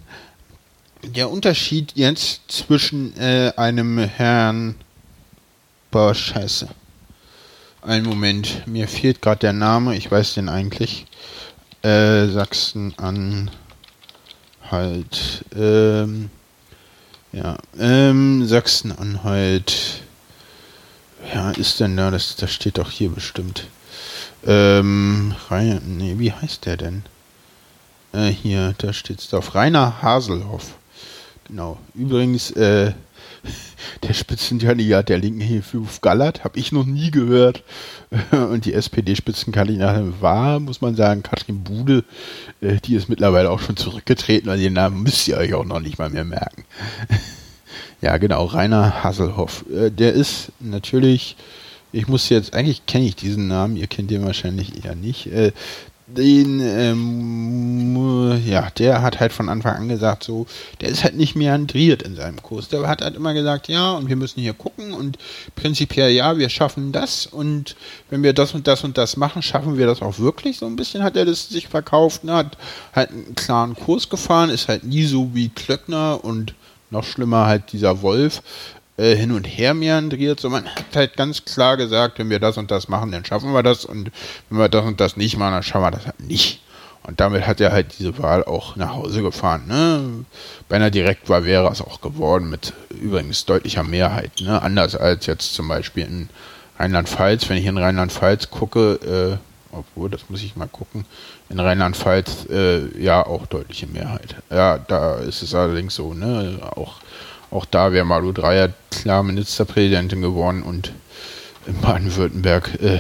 Der Unterschied jetzt zwischen äh, einem Herrn, boah, scheiße, einen Moment, mir fehlt gerade der Name, ich weiß den eigentlich. Äh, Sachsen-Anhalt. Ähm, ja, ähm, Sachsen-Anhalt. Ja, ist denn da? Das, das steht doch hier bestimmt. Ähm, Rainer, nee, wie heißt der denn? Äh, hier, da steht's drauf. Rainer Haselhoff. Genau. Übrigens, äh, der Spitzenkandidat der Linken Hilfe Gallert, habe ich noch nie gehört. Und die SPD-Spitzenkandidatin war, muss man sagen, Katrin Bude, äh, die ist mittlerweile auch schon zurückgetreten, weil den Namen müsst ihr euch auch noch nicht mal mehr merken. Ja, genau, Rainer Hasselhoff. Äh, der ist natürlich ich muss jetzt, eigentlich kenne ich diesen Namen, ihr kennt den wahrscheinlich eher nicht. Den, ähm, ja, der hat halt von Anfang an gesagt, so, der ist halt nicht meandriert in seinem Kurs. Der hat halt immer gesagt, ja, und wir müssen hier gucken und prinzipiell, ja, wir schaffen das und wenn wir das und das und das machen, schaffen wir das auch wirklich. So ein bisschen hat er das sich verkauft, ne, hat halt einen klaren Kurs gefahren, ist halt nie so wie Klöckner und noch schlimmer halt dieser Wolf, äh, hin und her meandriert, sondern man hat halt ganz klar gesagt, wenn wir das und das machen, dann schaffen wir das und wenn wir das und das nicht machen, dann schaffen wir das halt nicht. Und damit hat er halt diese Wahl auch nach Hause gefahren. Ne? Bei einer Direktwahl wäre es auch geworden mit übrigens deutlicher Mehrheit. Ne? Anders als jetzt zum Beispiel in Rheinland-Pfalz. Wenn ich in Rheinland-Pfalz gucke, äh, obwohl, das muss ich mal gucken, in Rheinland-Pfalz äh, ja auch deutliche Mehrheit. Ja, da ist es allerdings so, ne? Auch auch da wäre Malu Dreyer klar Ministerpräsidentin geworden und in Baden-Württemberg äh,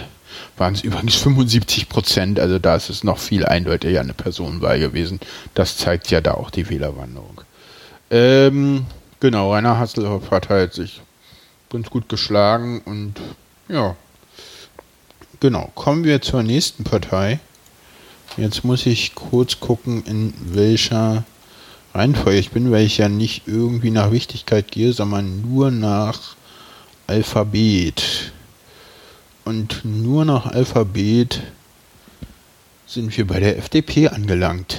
waren es übrigens 75 Prozent. Also da ist es noch viel eindeutiger eine Personenwahl gewesen. Das zeigt ja da auch die Wählerwanderung. Ähm, genau, Rainer Hasselhoff hat halt sich ganz gut geschlagen und ja. Genau, kommen wir zur nächsten Partei. Jetzt muss ich kurz gucken, in welcher Reihenfolge ich bin, weil ich ja nicht irgendwie nach Wichtigkeit gehe, sondern nur nach Alphabet. Und nur nach Alphabet sind wir bei der FDP angelangt.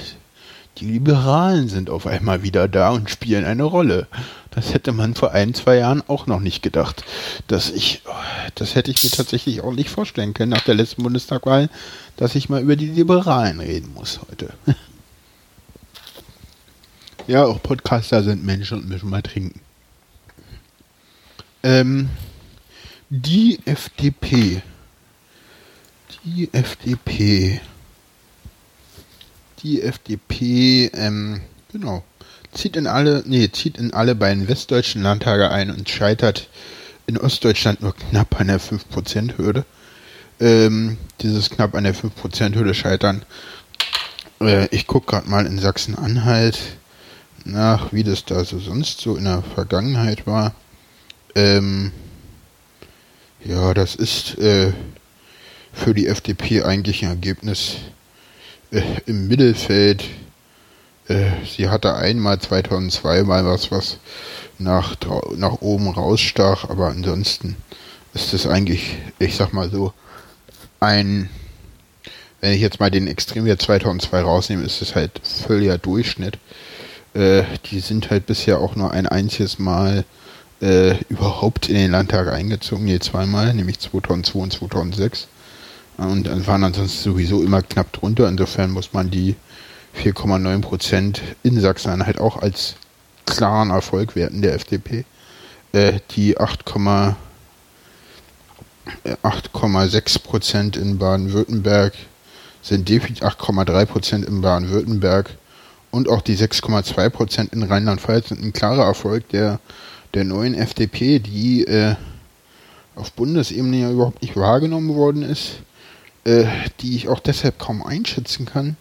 Die Liberalen sind auf einmal wieder da und spielen eine Rolle. Das hätte man vor ein, zwei Jahren auch noch nicht gedacht. Dass ich, das hätte ich mir tatsächlich auch nicht vorstellen können nach der letzten Bundestagwahl, dass ich mal über die Liberalen reden muss heute. Ja, auch Podcaster sind Menschen und müssen mal trinken. Ähm, die FDP. Die FDP. Die FDP, ähm, genau. Zieht in alle, nee, zieht in alle beiden westdeutschen Landtage ein und scheitert in Ostdeutschland nur knapp an der 5%-Hürde. Ähm, dieses knapp an der 5%-Hürde scheitern. Äh, ich gucke gerade mal in Sachsen-Anhalt nach, wie das da so sonst so in der Vergangenheit war. Ähm, ja, das ist äh, für die FDP eigentlich ein Ergebnis äh, im Mittelfeld. Äh, sie hatte einmal 2002 mal was, was nach, nach oben rausstach, aber ansonsten ist es eigentlich, ich sag mal so, ein, wenn ich jetzt mal den Extremwert 2002 rausnehme, ist es halt völliger Durchschnitt. Äh, die sind halt bisher auch nur ein einziges Mal äh, überhaupt in den Landtag eingezogen, nee, zweimal, nämlich 2002 und 2006. Und dann waren ansonsten sowieso immer knapp drunter. Insofern muss man die 4,9 Prozent in Sachsen-Anhalt auch als klaren Erfolg werten der FDP. Äh, die 8,6 äh, Prozent in Baden-Württemberg sind definitiv 8,3 Prozent in Baden-Württemberg und auch die 6,2 Prozent in Rheinland-Pfalz sind ein klarer Erfolg der, der neuen FDP, die äh, auf Bundesebene ja überhaupt nicht wahrgenommen worden ist, äh, die ich auch deshalb kaum einschätzen kann,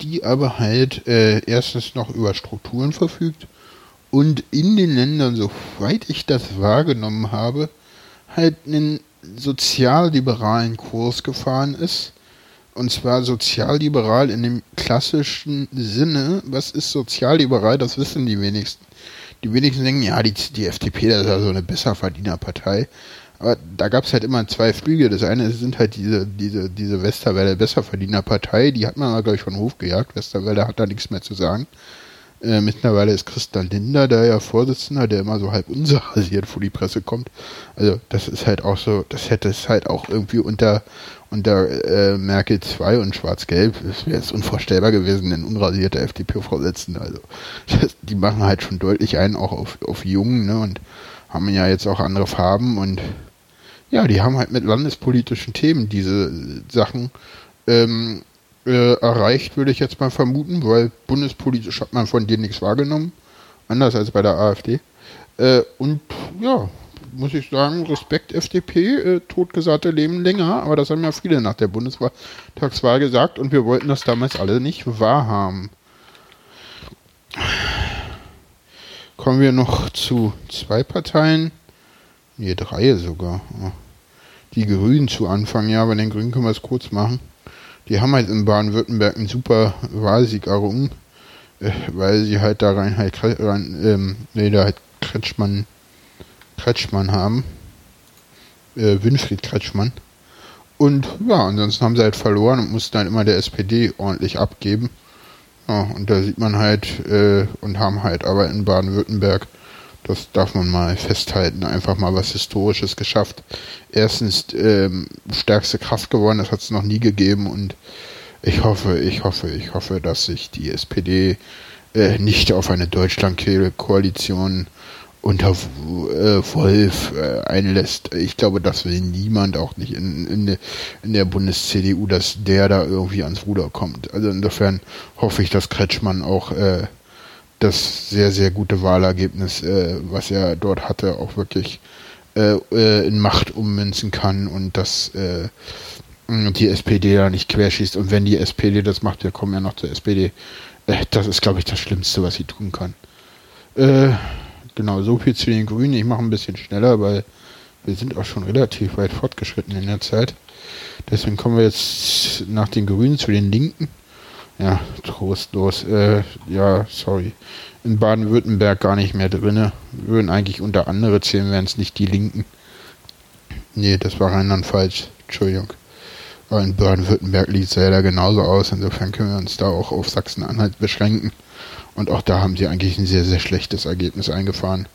die aber halt äh, erstens noch über Strukturen verfügt und in den Ländern, soweit ich das wahrgenommen habe, halt einen sozialliberalen Kurs gefahren ist und zwar sozialliberal in dem klassischen Sinne. Was ist sozialliberal? Das wissen die wenigsten. Die wenigsten denken, ja, die, die FDP, das ist ja so eine Besserverdienerpartei. Aber da gab es halt immer zwei Flüge. Das eine sind halt diese, diese, diese Westerwelle Besserverdienerpartei, die hat man aber, glaube ich, von Hof gejagt. Westerwelle hat da nichts mehr zu sagen. Äh, mittlerweile ist Christa Linder da ja Vorsitzender, der immer so halb unrasiert vor die Presse kommt. Also das ist halt auch so, das hätte es halt auch irgendwie unter, unter äh, Merkel 2 und Schwarz-Gelb, das wäre jetzt unvorstellbar gewesen, ein unrasierter FDP-Vorsitzender. Also das, die machen halt schon deutlich einen auch auf, auf Jungen ne, und haben ja jetzt auch andere Farben und ja, die haben halt mit landespolitischen Themen diese Sachen ähm, äh, erreicht, würde ich jetzt mal vermuten, weil bundespolitisch hat man von denen nichts wahrgenommen. Anders als bei der AfD. Äh, und ja, muss ich sagen, Respekt FDP, äh, totgesagte leben länger, aber das haben ja viele nach der Bundestagswahl gesagt und wir wollten das damals alle nicht wahrhaben. Kommen wir noch zu zwei Parteien, nee, drei sogar. die Grünen zu anfangen. Ja, bei den Grünen können wir es kurz machen. Die haben halt in Baden-Württemberg einen super Wahlsieg errungen, äh, weil sie halt da rein halt rein, ähm, nee, da halt Kretschmann, Kretschmann haben. Äh, Winfried Kretschmann. Und ja, ansonsten haben sie halt verloren und mussten dann immer der SPD ordentlich abgeben. Ja, und da sieht man halt, äh, und haben halt aber in Baden-Württemberg das darf man mal festhalten, einfach mal was Historisches geschafft. Erstens ähm, stärkste Kraft geworden, das hat es noch nie gegeben und ich hoffe, ich hoffe, ich hoffe, dass sich die SPD äh, nicht auf eine Deutschland-Koalition unter äh, Wolf äh, einlässt. Ich glaube, das will niemand, auch nicht in, in, in der Bundes-CDU, dass der da irgendwie ans Ruder kommt. Also insofern hoffe ich, dass Kretschmann auch äh, das sehr, sehr gute Wahlergebnis, äh, was er dort hatte, auch wirklich äh, äh, in Macht ummünzen kann und dass äh, die SPD da nicht querschießt. Und wenn die SPD das macht, wir kommen ja noch zur SPD, äh, das ist, glaube ich, das Schlimmste, was sie tun kann. Äh, genau, so viel zu den Grünen. Ich mache ein bisschen schneller, weil wir sind auch schon relativ weit fortgeschritten in der Zeit. Deswegen kommen wir jetzt nach den Grünen zu den Linken. Ja, trostlos. Äh, ja, sorry. In Baden-Württemberg gar nicht mehr drinne. Würden eigentlich unter andere zählen, wären es nicht die Linken. Nee, das war Rheinland-Pfalz. Entschuldigung. Aber in Baden-Württemberg sieht es leider genauso aus. Insofern können wir uns da auch auf Sachsen-Anhalt beschränken. Und auch da haben sie eigentlich ein sehr, sehr schlechtes Ergebnis eingefahren.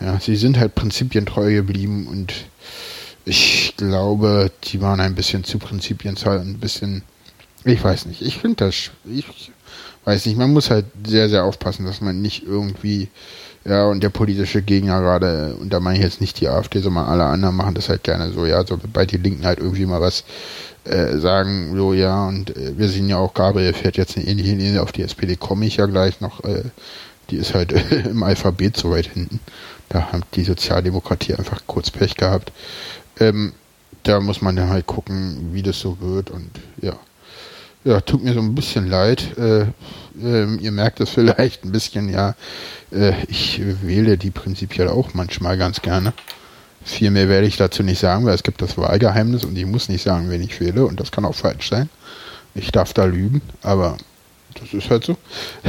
Ja, sie sind halt prinzipientreu geblieben und ich glaube, die waren ein bisschen zu prinzipienzahl, ein bisschen ich weiß nicht. Ich finde das. Ich weiß nicht. Man muss halt sehr, sehr aufpassen, dass man nicht irgendwie. Ja, und der politische Gegner gerade, und da meine ich jetzt nicht die AfD, sondern alle anderen machen das halt gerne so, ja, sobald die Linken halt irgendwie mal was äh, sagen, so, ja, und äh, wir sehen ja auch, Gabriel fährt jetzt eine ähnliche Linie, auf die SPD komme ich ja gleich noch, äh, die ist halt im Alphabet so weit hinten. Da hat die Sozialdemokratie einfach kurz Pech gehabt. Ähm, da muss man dann halt gucken, wie das so wird und ja. Ja, tut mir so ein bisschen leid. Äh, äh, ihr merkt es vielleicht ein bisschen, ja. Äh, ich wähle die prinzipiell auch manchmal ganz gerne. Viel mehr werde ich dazu nicht sagen, weil es gibt das Wahlgeheimnis und ich muss nicht sagen, wen ich wähle und das kann auch falsch sein. Ich darf da lügen, aber das ist halt so.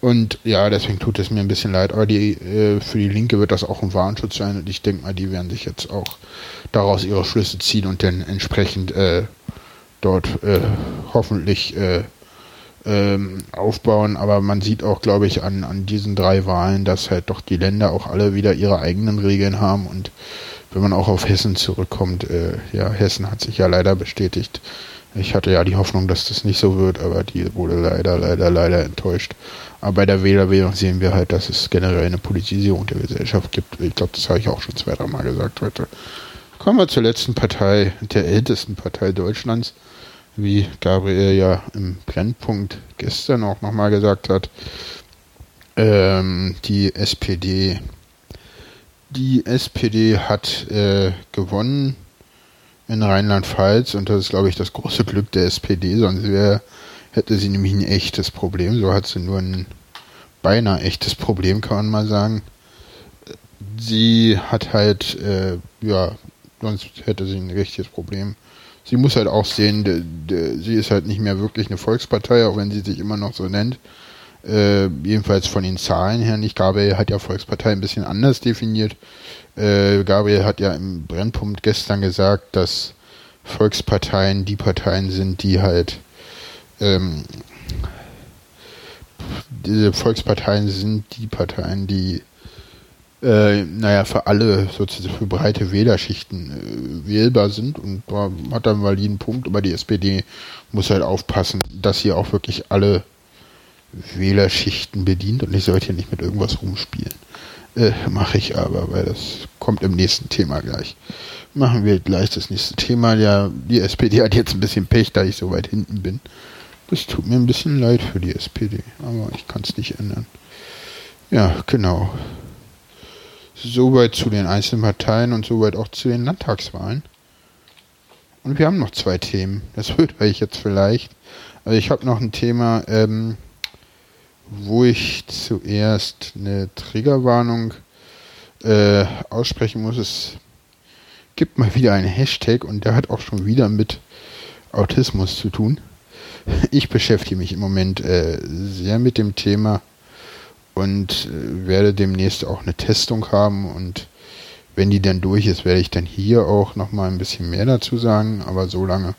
Und ja, deswegen tut es mir ein bisschen leid, aber die, äh, für die Linke wird das auch ein Warnschutz sein und ich denke mal, die werden sich jetzt auch daraus ihre Schlüsse ziehen und dann entsprechend äh, dort äh, hoffentlich äh, ähm, aufbauen. Aber man sieht auch, glaube ich, an, an diesen drei Wahlen, dass halt doch die Länder auch alle wieder ihre eigenen Regeln haben. Und wenn man auch auf Hessen zurückkommt, äh, ja, Hessen hat sich ja leider bestätigt. Ich hatte ja die Hoffnung, dass das nicht so wird, aber die wurde leider, leider, leider enttäuscht. Aber bei der Wählerwählung sehen wir halt, dass es generell eine Politisierung der Gesellschaft gibt. Ich glaube, das habe ich auch schon zwei, drei Mal gesagt heute. Kommen wir zur letzten Partei, der ältesten Partei Deutschlands wie Gabriel ja im Brennpunkt gestern auch nochmal gesagt hat, ähm, die SPD. Die SPD hat äh, gewonnen in Rheinland-Pfalz und das ist, glaube ich, das große Glück der SPD, sonst wäre, hätte sie nämlich ein echtes Problem. So hat sie nur ein beinahe echtes Problem, kann man mal sagen. Sie hat halt, äh, ja, sonst hätte sie ein richtiges Problem sie muss halt auch sehen, de, de, sie ist halt nicht mehr wirklich eine Volkspartei, auch wenn sie sich immer noch so nennt. Äh, jedenfalls von den Zahlen her nicht. Gabriel hat ja Volkspartei ein bisschen anders definiert. Äh, Gabriel hat ja im Brennpunkt gestern gesagt, dass Volksparteien die Parteien sind, die halt ähm, diese Volksparteien sind die Parteien, die äh, naja, für alle, sozusagen für breite Wählerschichten äh, wählbar sind und da hat dann einen Punkt, aber die SPD muss halt aufpassen, dass sie auch wirklich alle Wählerschichten bedient und ich sollte hier nicht mit irgendwas rumspielen. Äh, Mache ich aber, weil das kommt im nächsten Thema gleich. Machen wir gleich das nächste Thema. Ja, die SPD hat jetzt ein bisschen Pech, da ich so weit hinten bin. Das tut mir ein bisschen leid für die SPD, aber ich kann es nicht ändern. Ja, genau. Soweit zu den einzelnen Parteien und soweit auch zu den Landtagswahlen. Und wir haben noch zwei Themen. Das hört euch jetzt vielleicht. Also ich habe noch ein Thema, ähm, wo ich zuerst eine Triggerwarnung äh, aussprechen muss. Es gibt mal wieder einen Hashtag und der hat auch schon wieder mit Autismus zu tun. Ich beschäftige mich im Moment äh, sehr mit dem Thema und äh, werde demnächst auch eine Testung haben und wenn die dann durch ist, werde ich dann hier auch noch mal ein bisschen mehr dazu sagen, aber so lange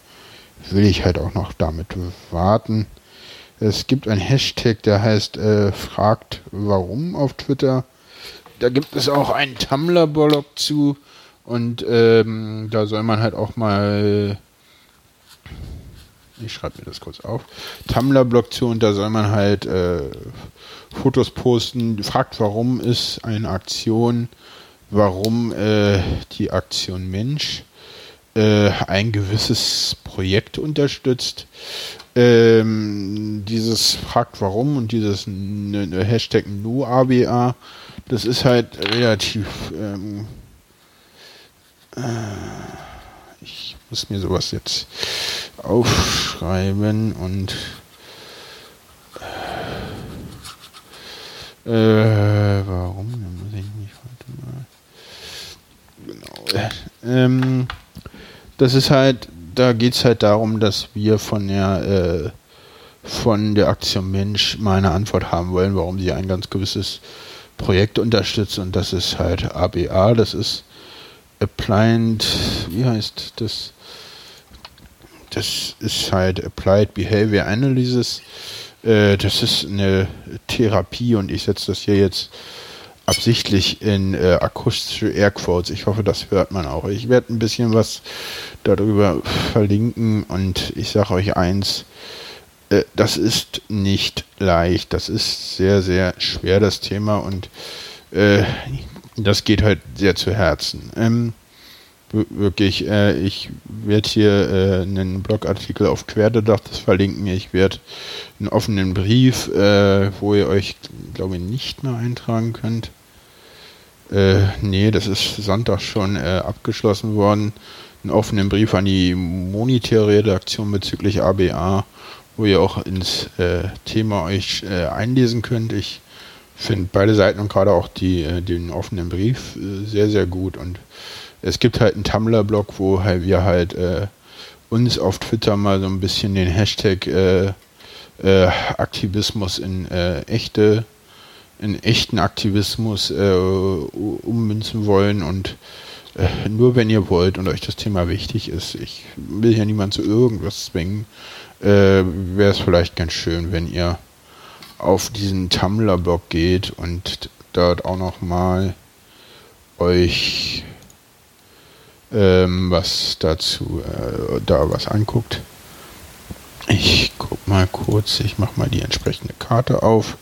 will ich halt auch noch damit warten. Es gibt ein Hashtag, der heißt äh, fragt warum auf Twitter. Da gibt es auch einen Tumblr-Blog zu und ähm, da soll man halt auch mal ich schreibe mir das kurz auf, Tumblr-Blog zu und da soll man halt äh, Fotos posten, fragt, warum ist eine Aktion, warum äh, die Aktion Mensch äh, ein gewisses Projekt unterstützt. Ähm, dieses fragt warum und dieses ne, ne Hashtag NoABA, das ist halt relativ ähm, äh, ich muss mir sowas jetzt aufschreiben und äh, warum? Da muss ich mich warte mal. Genau. Ähm, das ist halt, da geht es halt darum, dass wir von der äh, von der Aktion Mensch mal eine Antwort haben wollen, warum sie ein ganz gewisses Projekt unterstützt und das ist halt ABA, das ist Applied, wie heißt das? Das ist halt Applied Behavior Analysis. Äh, das ist eine Therapie und ich setze das hier jetzt absichtlich in äh, akustische Airquotes. Ich hoffe, das hört man auch. Ich werde ein bisschen was darüber verlinken und ich sage euch eins, äh, das ist nicht leicht. Das ist sehr, sehr schwer, das Thema und äh, das geht halt sehr zu Herzen. Ähm, wirklich, äh, ich werde hier äh, einen Blogartikel auf Querdedachtes verlinken. Ich werde einen offenen Brief, äh, wo ihr euch, glaube ich, nicht mehr eintragen könnt. Äh, nee, das ist Sonntag schon äh, abgeschlossen worden. Einen offenen Brief an die monetäre Redaktion bezüglich ABA, wo ihr auch ins äh, Thema euch einlesen könnt. Ich finde beide Seiten und gerade auch die, den offenen Brief sehr, sehr gut und es gibt halt einen Tumblr-Blog, wo halt wir halt äh, uns auf Twitter mal so ein bisschen den Hashtag äh, äh, Aktivismus in äh, echte, in echten Aktivismus äh, ummünzen wollen. Und äh, nur wenn ihr wollt und euch das Thema wichtig ist, ich will ja niemand zu irgendwas zwingen, wäre es vielleicht ganz schön, wenn ihr auf diesen Tumblr-Blog geht und dort auch noch mal euch ähm, was dazu äh, da was anguckt. Ich guck mal kurz, ich mache mal die entsprechende Karte auf.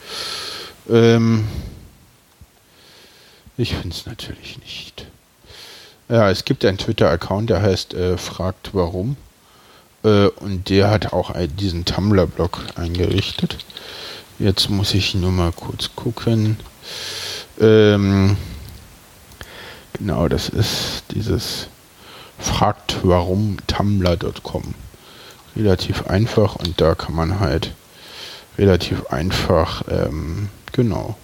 Ähm, ich finde es natürlich nicht. Ja, es gibt einen Twitter-Account, der heißt äh, fragt warum. Äh, und der hat auch diesen Tumblr-Blog eingerichtet. Jetzt muss ich nur mal kurz gucken. Ähm, genau, das ist dieses fragt warum tumblr.com. Relativ einfach und da kann man halt relativ einfach, ähm, genau,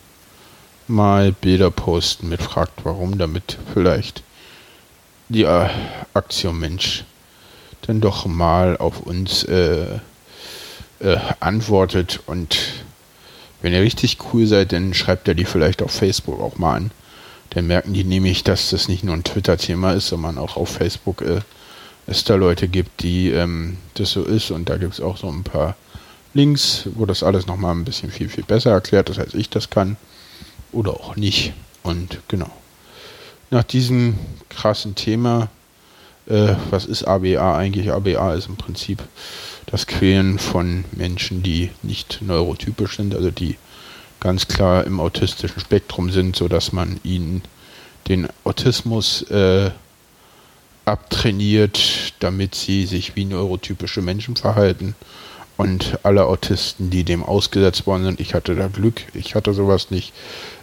mal Bilder posten mit fragt warum, damit vielleicht die äh, Aktion Mensch dann doch mal auf uns äh, äh, antwortet und wenn ihr richtig cool seid, dann schreibt ihr die vielleicht auf Facebook auch mal an. Dann merken die nämlich, dass das nicht nur ein Twitter-Thema ist, sondern auch auf Facebook äh, es da Leute gibt, die ähm, das so ist. Und da gibt es auch so ein paar Links, wo das alles nochmal ein bisschen viel, viel besser erklärt, das heißt ich das kann. Oder auch nicht. Und genau. Nach diesem krassen Thema, äh, was ist ABA eigentlich? ABA ist im Prinzip das Quälen von Menschen, die nicht neurotypisch sind, also die ganz klar im autistischen Spektrum sind, sodass man ihnen den Autismus äh, abtrainiert, damit sie sich wie neurotypische Menschen verhalten. Und alle Autisten, die dem ausgesetzt worden sind, ich hatte da Glück, ich hatte sowas nicht,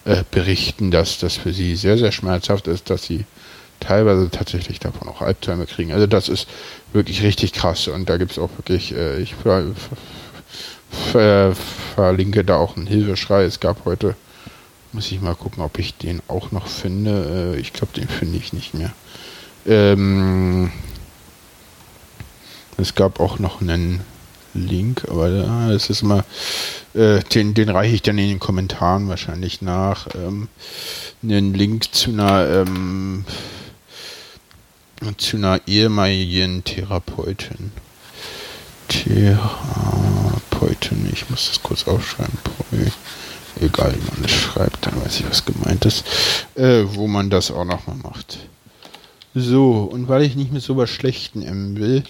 äh, berichten, dass das für sie sehr, sehr schmerzhaft ist, dass sie teilweise tatsächlich davon auch Albträume kriegen. Also das ist wirklich richtig krass und da gibt es auch wirklich, äh, ich ver verlinke da auch einen Hilfeschrei. Es gab heute, muss ich mal gucken, ob ich den auch noch finde. Äh, ich glaube, den finde ich nicht mehr. Ähm, es gab auch noch einen Link, aber äh, es ist immer, äh, den, den reiche ich dann in den Kommentaren wahrscheinlich nach. Ähm, einen Link zu einer, ähm, zu einer ehemaligen Therapeutin. Therapeutin, ich muss das kurz aufschreiben. Egal, wie man es schreibt, dann weiß ich, was gemeint ist. Äh, wo man das auch nochmal macht. So, und weil ich nicht mit so was Schlechten M will,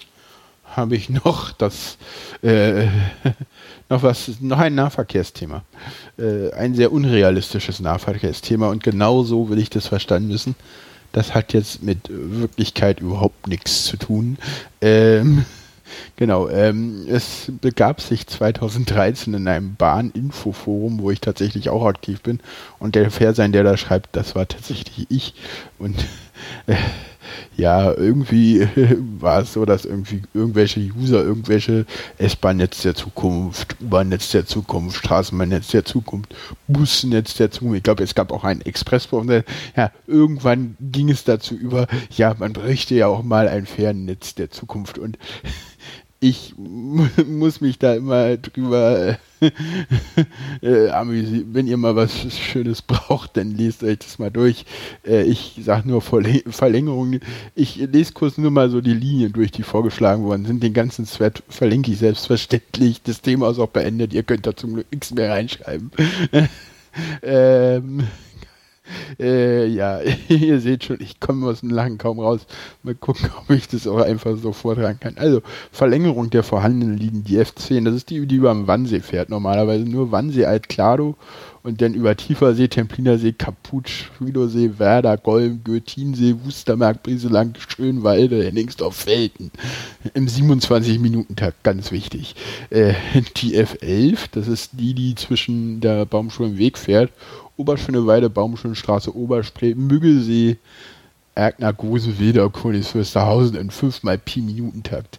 habe ich noch das, äh, noch was, noch ein Nahverkehrsthema. Äh, ein sehr unrealistisches Nahverkehrsthema und genau so will ich das verstanden wissen. Das hat jetzt mit Wirklichkeit überhaupt nichts zu tun. Ähm, Genau, ähm, es begab sich 2013 in einem Bahninfoforum, wo ich tatsächlich auch aktiv bin. Und der Fersein, der da schreibt, das war tatsächlich ich. Und äh, ja, irgendwie war es so, dass irgendwie irgendwelche User irgendwelche S-Bahn-Netz der Zukunft, U-Bahn-Netz der Zukunft, Straßenbahn-Netz der Zukunft, Busnetz der Zukunft, ich glaube, es gab auch einen Expressbus. Ja, irgendwann ging es dazu über, ja, man bräuchte ja auch mal ein Fernnetz der Zukunft und ich muss mich da immer drüber äh, amüsieren. Wenn ihr mal was Schönes braucht, dann lest euch das mal durch. Äh, ich sage nur Verlängerung. Ich lese kurz nur mal so die Linien durch, die vorgeschlagen worden sind. Den ganzen Thread verlinke ich selbstverständlich. Das Thema ist auch beendet. Ihr könnt da zum Glück nichts mehr reinschreiben. ähm, äh, ja, ihr seht schon, ich komme aus dem Lachen kaum raus. Mal gucken, ob ich das auch einfach so vortragen kann. Also, Verlängerung der vorhandenen Linien, die F10, das ist die, die über dem Wannsee fährt. Normalerweise nur Wannsee, Alt-Klado und dann über Tiefersee, Templinersee, Kaputsch, Friedosee, Werder, Golm, Göttinsee, Wustermark, Brieselang, Schönwalde, Henningsdorf, Felten. Im 27-Minuten-Takt, ganz wichtig. Äh, die F11, das ist die, die zwischen der Baumschule im Weg fährt Oberschöneweide, Baumschönstraße, Oberspree, Müggelsee, Erkner, Gose, Wilder, Königs, Fürsterhausen in 5 mal Pi-Minuten-Takt.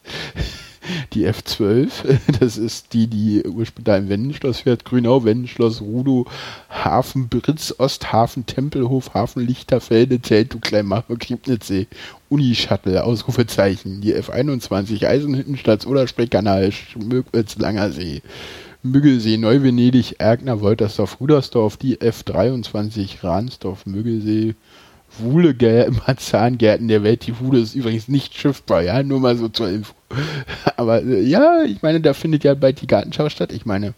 Die F12, das ist die, die ursprünglich da im Wendenschloss fährt. Grünau, Wendenschloss, Rudow, Hafen, Britz, Osthafen, Tempelhof, Hafen, Lichterfelde, Teltow, Kleinmacher, Kriebnitzsee, Uni-Shuttle, Ausrufezeichen. Die F21, Eisenhüttenstadt, Oderspree, Kanal, Schmöckwitz, Langersee. Müggelsee, Neu-Venedig, Erkner, Woltersdorf, Rudersdorf, die F23, Ransdorf, Müggelsee, Wuhle, Marzahngärten der Welt. Die Wuhle ist übrigens nicht schiffbar, ja, nur mal so zur Info. Aber äh, ja, ich meine, da findet ja bald die Gartenschau statt. Ich meine,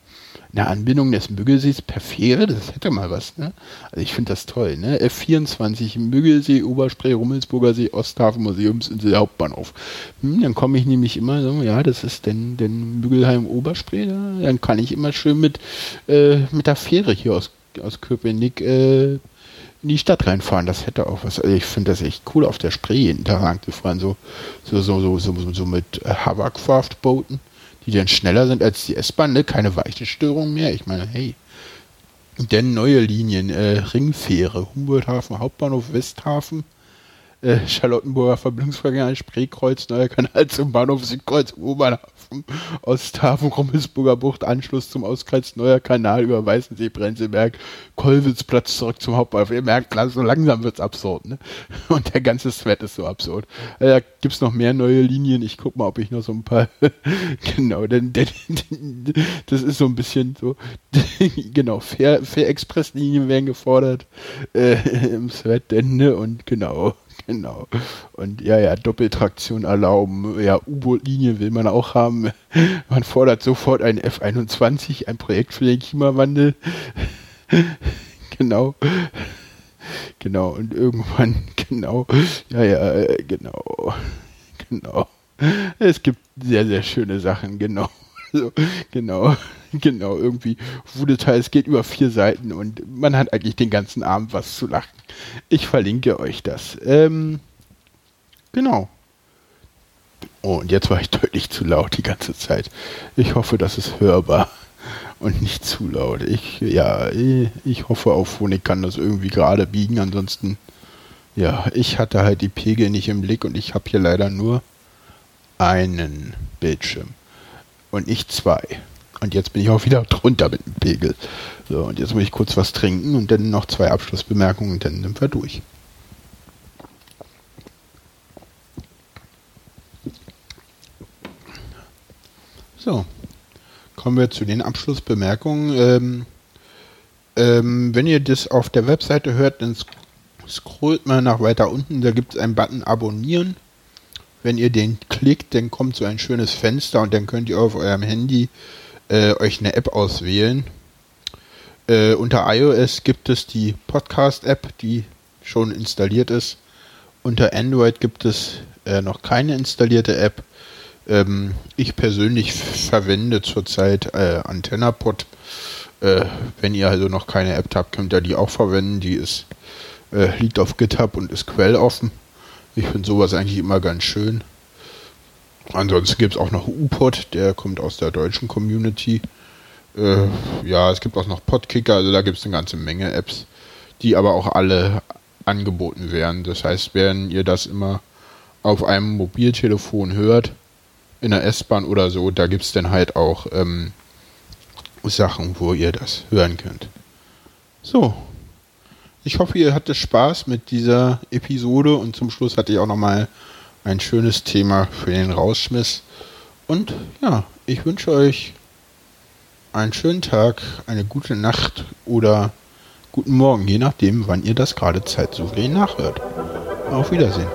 eine Anbindung des Müggelsees per Fähre, das hätte mal was, ne? Also ich finde das toll, ne? F24 Müggelsee, Oberspree, Rummelsburger See, Osthafen, Museumsinsel, Hauptbahnhof. Hm, dann komme ich nämlich immer so, ja, das ist denn, denn Müggelheim, Oberspree, da, dann kann ich immer schön mit, äh, mit der Fähre hier aus, aus Köpenick, äh, in die Stadt reinfahren. Das hätte auch was. Also ich finde das echt cool, auf der Spree jeden Tag zu fahren, so, so, so, so, so, so mit äh, Hovercraft-Booten die dann schneller sind als die S-Bahn, ne? keine Weichenstörung mehr. Ich meine, hey. Denn neue Linien, äh, Ringfähre, Humboldthafen, Hauptbahnhof, Westhafen, äh, Charlottenburger Verbindungsverkehr, Spreekreuz, Neuer Kanal zum Bahnhof Südkreuz, Oberhafen, Osthafen, Rummelsburger Bucht, Anschluss zum Auskreuz, Neuer Kanal über Weißensee, Brenzelberg, Kollwitzplatz zurück zum Hauptbahnhof. Ihr merkt, so langsam wird's absurd, ne? Und der ganze Sweat ist so absurd. Äh, da gibt's noch mehr neue Linien. Ich guck mal, ob ich noch so ein paar, genau, denn, denn, denn, das ist so ein bisschen so, genau, Fair, Fair Express Linien werden gefordert, äh, im Sweat, denn, ne? Und genau. Genau. Und ja, ja, Doppeltraktion erlauben. Ja, U-Boot-Linie will man auch haben. Man fordert sofort ein F-21, ein Projekt für den Klimawandel. genau. Genau. Und irgendwann, genau. Ja, ja, genau. Genau. Es gibt sehr, sehr schöne Sachen, genau. So, genau, genau, irgendwie Wudeteil, es geht über vier Seiten und man hat eigentlich den ganzen Abend was zu lachen. Ich verlinke euch das. Ähm, genau. Oh, und jetzt war ich deutlich zu laut die ganze Zeit. Ich hoffe, das ist hörbar und nicht zu laut. Ich, ja, ich hoffe auf Phonik kann das irgendwie gerade biegen. Ansonsten, ja, ich hatte halt die Pegel nicht im Blick und ich habe hier leider nur einen Bildschirm und nicht zwei. Und jetzt bin ich auch wieder drunter mit dem Pegel. So, und jetzt muss ich kurz was trinken und dann noch zwei Abschlussbemerkungen und dann sind wir durch. So, kommen wir zu den Abschlussbemerkungen. Ähm, ähm, wenn ihr das auf der Webseite hört, dann scrollt mal nach weiter unten. Da gibt es einen Button Abonnieren. Wenn ihr den klickt, dann kommt so ein schönes Fenster und dann könnt ihr auf eurem Handy äh, euch eine App auswählen. Äh, unter iOS gibt es die Podcast-App, die schon installiert ist. Unter Android gibt es äh, noch keine installierte App. Ähm, ich persönlich verwende zurzeit äh, AntennaPod. Äh, wenn ihr also noch keine App habt, könnt ihr die auch verwenden. Die ist, äh, liegt auf GitHub und ist quelloffen. Ich finde sowas eigentlich immer ganz schön. Ansonsten gibt es auch noch UPod, der kommt aus der deutschen Community. Äh, ja, es gibt auch noch Podkicker, also da gibt es eine ganze Menge Apps, die aber auch alle angeboten werden. Das heißt, wenn ihr das immer auf einem Mobiltelefon hört, in der S-Bahn oder so, da gibt es dann halt auch ähm, Sachen, wo ihr das hören könnt. So. Ich hoffe, ihr hattet Spaß mit dieser Episode und zum Schluss hatte ich auch nochmal ein schönes Thema für den Rausschmiss. Und ja, ich wünsche euch einen schönen Tag, eine gute Nacht oder guten Morgen, je nachdem, wann ihr das gerade zeitsouverän nachhört. Auf Wiedersehen.